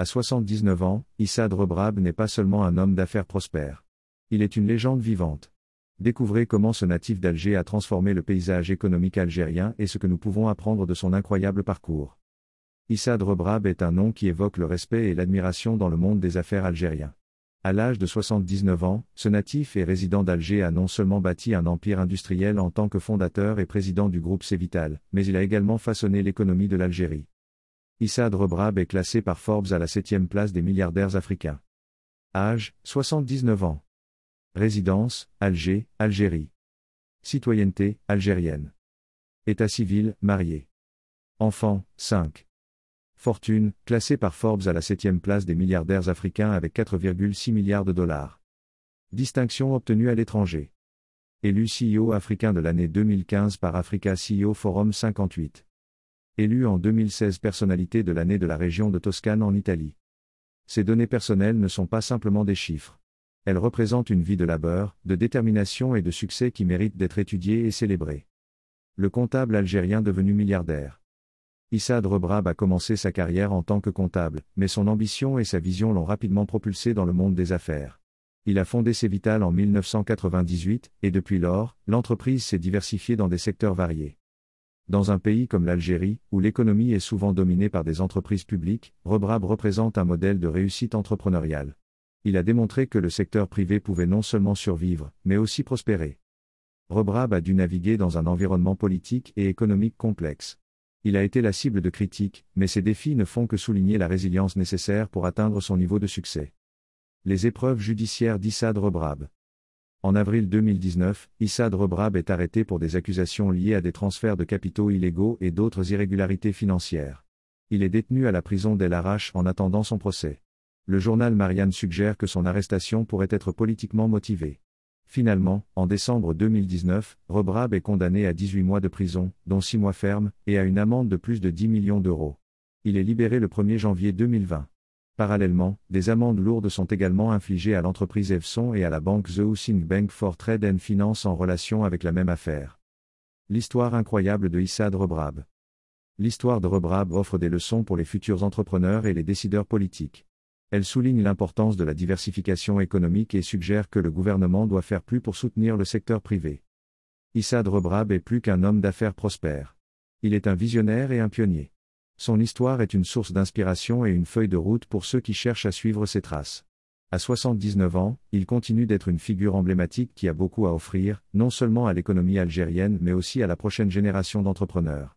À 79 ans, Issa Rebrab n'est pas seulement un homme d'affaires prospère. Il est une légende vivante. Découvrez comment ce natif d'Alger a transformé le paysage économique algérien et ce que nous pouvons apprendre de son incroyable parcours. Issa Rebrab est un nom qui évoque le respect et l'admiration dans le monde des affaires algériens. À l'âge de 79 ans, ce natif et résident d'Alger a non seulement bâti un empire industriel en tant que fondateur et président du groupe Cévital, mais il a également façonné l'économie de l'Algérie. Issa Rebrab est classé par Forbes à la septième place des milliardaires africains. Âge, 79 ans. Résidence, Alger, Algérie. Citoyenneté, algérienne. État civil, marié. Enfant, 5. Fortune, classé par Forbes à la septième place des milliardaires africains avec 4,6 milliards de dollars. Distinction obtenue à l'étranger. Élu CEO africain de l'année 2015 par Africa CEO Forum 58 élu en 2016 personnalité de l'année de la région de Toscane en Italie. Ces données personnelles ne sont pas simplement des chiffres. Elles représentent une vie de labeur, de détermination et de succès qui mérite d'être étudiée et célébrée. Le comptable algérien devenu milliardaire. Issa Rebrab a commencé sa carrière en tant que comptable, mais son ambition et sa vision l'ont rapidement propulsé dans le monde des affaires. Il a fondé Cévital en 1998, et depuis lors, l'entreprise s'est diversifiée dans des secteurs variés. Dans un pays comme l'Algérie, où l'économie est souvent dominée par des entreprises publiques, Rebrab représente un modèle de réussite entrepreneuriale. Il a démontré que le secteur privé pouvait non seulement survivre, mais aussi prospérer. Rebrab a dû naviguer dans un environnement politique et économique complexe. Il a été la cible de critiques, mais ces défis ne font que souligner la résilience nécessaire pour atteindre son niveau de succès. Les épreuves judiciaires d'Issad Rebrab. En avril 2019, Issa Rebrab est arrêté pour des accusations liées à des transferts de capitaux illégaux et d'autres irrégularités financières. Il est détenu à la prison d'El Arash en attendant son procès. Le journal Marianne suggère que son arrestation pourrait être politiquement motivée. Finalement, en décembre 2019, Rebrab est condamné à 18 mois de prison, dont 6 mois fermes, et à une amende de plus de 10 millions d'euros. Il est libéré le 1er janvier 2020. Parallèlement, des amendes lourdes sont également infligées à l'entreprise Evson et à la banque The Housing Bank for Trade and Finance en relation avec la même affaire. L'histoire incroyable de Issad Rebrab. L'histoire de Rebrab offre des leçons pour les futurs entrepreneurs et les décideurs politiques. Elle souligne l'importance de la diversification économique et suggère que le gouvernement doit faire plus pour soutenir le secteur privé. Issad Rebrab est plus qu'un homme d'affaires prospère. Il est un visionnaire et un pionnier. Son histoire est une source d'inspiration et une feuille de route pour ceux qui cherchent à suivre ses traces. À 79 ans, il continue d'être une figure emblématique qui a beaucoup à offrir, non seulement à l'économie algérienne mais aussi à la prochaine génération d'entrepreneurs.